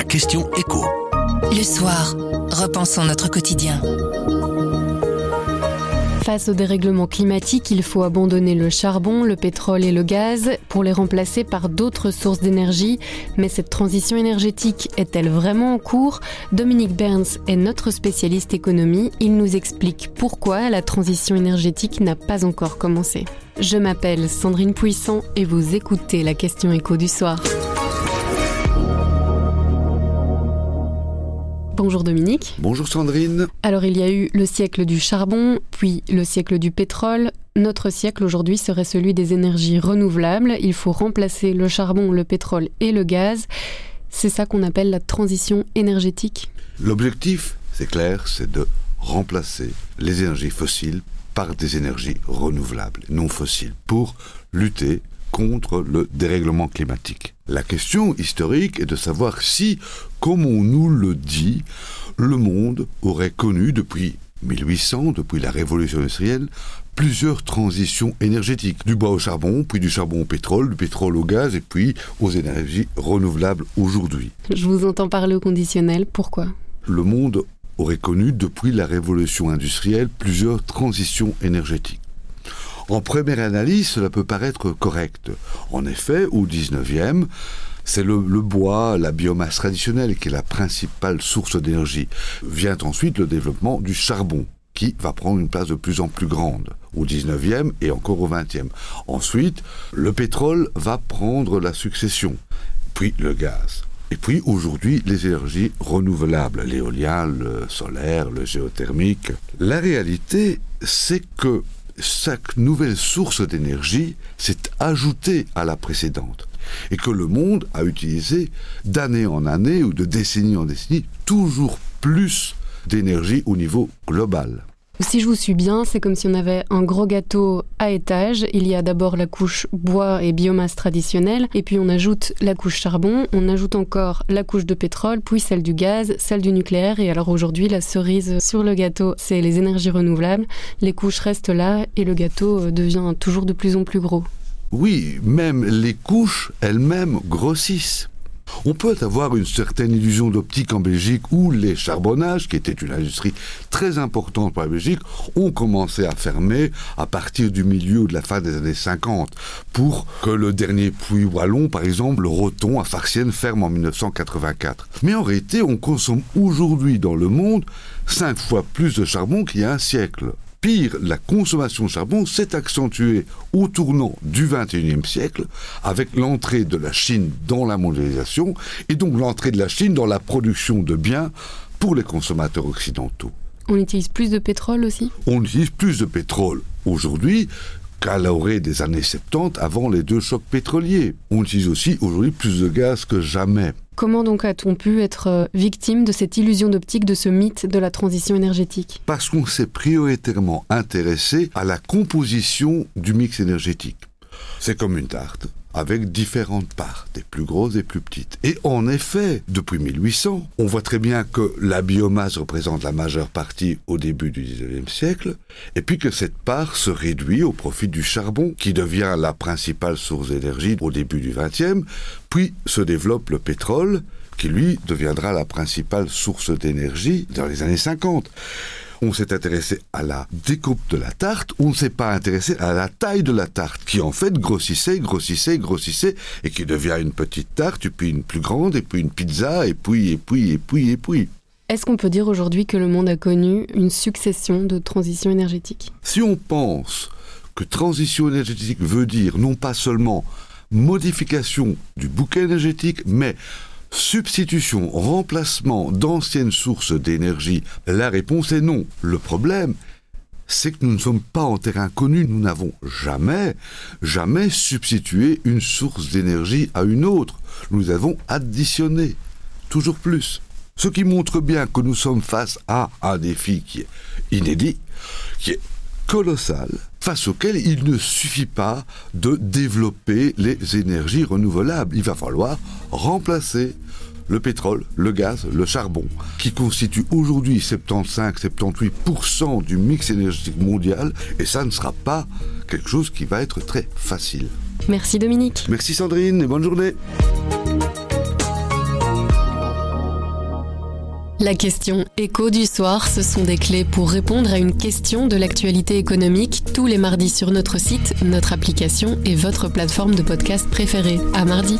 La question écho. Le soir, repensons notre quotidien. Face au dérèglement climatique, il faut abandonner le charbon, le pétrole et le gaz pour les remplacer par d'autres sources d'énergie. Mais cette transition énergétique est-elle vraiment en cours? Dominique Burns est notre spécialiste économie. Il nous explique pourquoi la transition énergétique n'a pas encore commencé. Je m'appelle Sandrine Puissant et vous écoutez la question écho du soir. Bonjour Dominique. Bonjour Sandrine. Alors il y a eu le siècle du charbon, puis le siècle du pétrole. Notre siècle aujourd'hui serait celui des énergies renouvelables. Il faut remplacer le charbon, le pétrole et le gaz. C'est ça qu'on appelle la transition énergétique. L'objectif, c'est clair, c'est de remplacer les énergies fossiles par des énergies renouvelables, non fossiles, pour lutter contre le dérèglement climatique. La question historique est de savoir si, comme on nous le dit, le monde aurait connu depuis 1800, depuis la révolution industrielle, plusieurs transitions énergétiques, du bois au charbon, puis du charbon au pétrole, du pétrole au gaz, et puis aux énergies renouvelables aujourd'hui. Je vous entends parler au conditionnel, pourquoi? Le monde aurait connu depuis la révolution industrielle plusieurs transitions énergétiques. En première analyse, cela peut paraître correct. En effet, au 19e, c'est le, bois, la biomasse traditionnelle qui est la principale source d'énergie. Vient ensuite le développement du charbon, qui va prendre une place de plus en plus grande au 19e et encore au 20e. Ensuite, le pétrole va prendre la succession, puis le gaz. Et puis aujourd'hui, les énergies renouvelables, l'éolien, le solaire, le géothermique. La réalité, c'est que chaque nouvelle source d'énergie s'est ajoutée à la précédente et que le monde a utilisé d'année en année ou de décennie en décennie toujours plus d'énergie au niveau global. Si je vous suis bien, c'est comme si on avait un gros gâteau à étage. Il y a d'abord la couche bois et biomasse traditionnelle, et puis on ajoute la couche charbon, on ajoute encore la couche de pétrole, puis celle du gaz, celle du nucléaire, et alors aujourd'hui, la cerise sur le gâteau, c'est les énergies renouvelables. Les couches restent là, et le gâteau euh, devient toujours de plus en plus gros. Oui, même les couches elles-mêmes grossissent. On peut avoir une certaine illusion d'optique en Belgique où les charbonnages, qui étaient une industrie très importante pour la Belgique, ont commencé à fermer à partir du milieu ou de la fin des années 50 pour que le dernier puits wallon, par exemple, le Roton à Farciennes, ferme en 1984. Mais en réalité, on consomme aujourd'hui dans le monde cinq fois plus de charbon qu'il y a un siècle. Pire, la consommation de charbon s'est accentuée au tournant du XXIe siècle avec l'entrée de la Chine dans la mondialisation et donc l'entrée de la Chine dans la production de biens pour les consommateurs occidentaux. On utilise plus de pétrole aussi? On utilise plus de pétrole aujourd'hui qu'à l'orée des années 70 avant les deux chocs pétroliers. On utilise aussi aujourd'hui plus de gaz que jamais. Comment donc a-t-on pu être euh, victime de cette illusion d'optique, de ce mythe de la transition énergétique? Parce qu'on s'est prioritairement intéressé à la composition du mix énergétique. C'est comme une tarte avec différentes parts, des plus grosses et plus petites. Et en effet, depuis 1800, on voit très bien que la biomasse représente la majeure partie au début du 19e siècle, et puis que cette part se réduit au profit du charbon, qui devient la principale source d'énergie au début du 20e, puis se développe le pétrole, qui lui deviendra la principale source d'énergie dans les années 50 on s'est intéressé à la découpe de la tarte, on ne s'est pas intéressé à la taille de la tarte, qui en fait grossissait, grossissait, grossissait, et qui devient une petite tarte, puis une plus grande, et puis une pizza, et puis, et puis, et puis, et puis. Est-ce qu'on peut dire aujourd'hui que le monde a connu une succession de transitions énergétiques? Si on pense que transition énergétique veut dire non pas seulement modification du bouquet énergétique, mais Substitution, remplacement d'anciennes sources d'énergie, la réponse est non. Le problème, c'est que nous ne sommes pas en terrain connu, nous n'avons jamais, jamais substitué une source d'énergie à une autre. Nous avons additionné, toujours plus. Ce qui montre bien que nous sommes face à un défi qui est inédit, qui est colossal, face auquel il ne suffit pas de développer les énergies renouvelables. Il va falloir remplacer le pétrole, le gaz, le charbon, qui constituent aujourd'hui 75-78% du mix énergétique mondial, et ça ne sera pas quelque chose qui va être très facile. Merci Dominique. Merci Sandrine et bonne journée. La question écho du soir, ce sont des clés pour répondre à une question de l'actualité économique tous les mardis sur notre site, notre application et votre plateforme de podcast préférée. À mardi.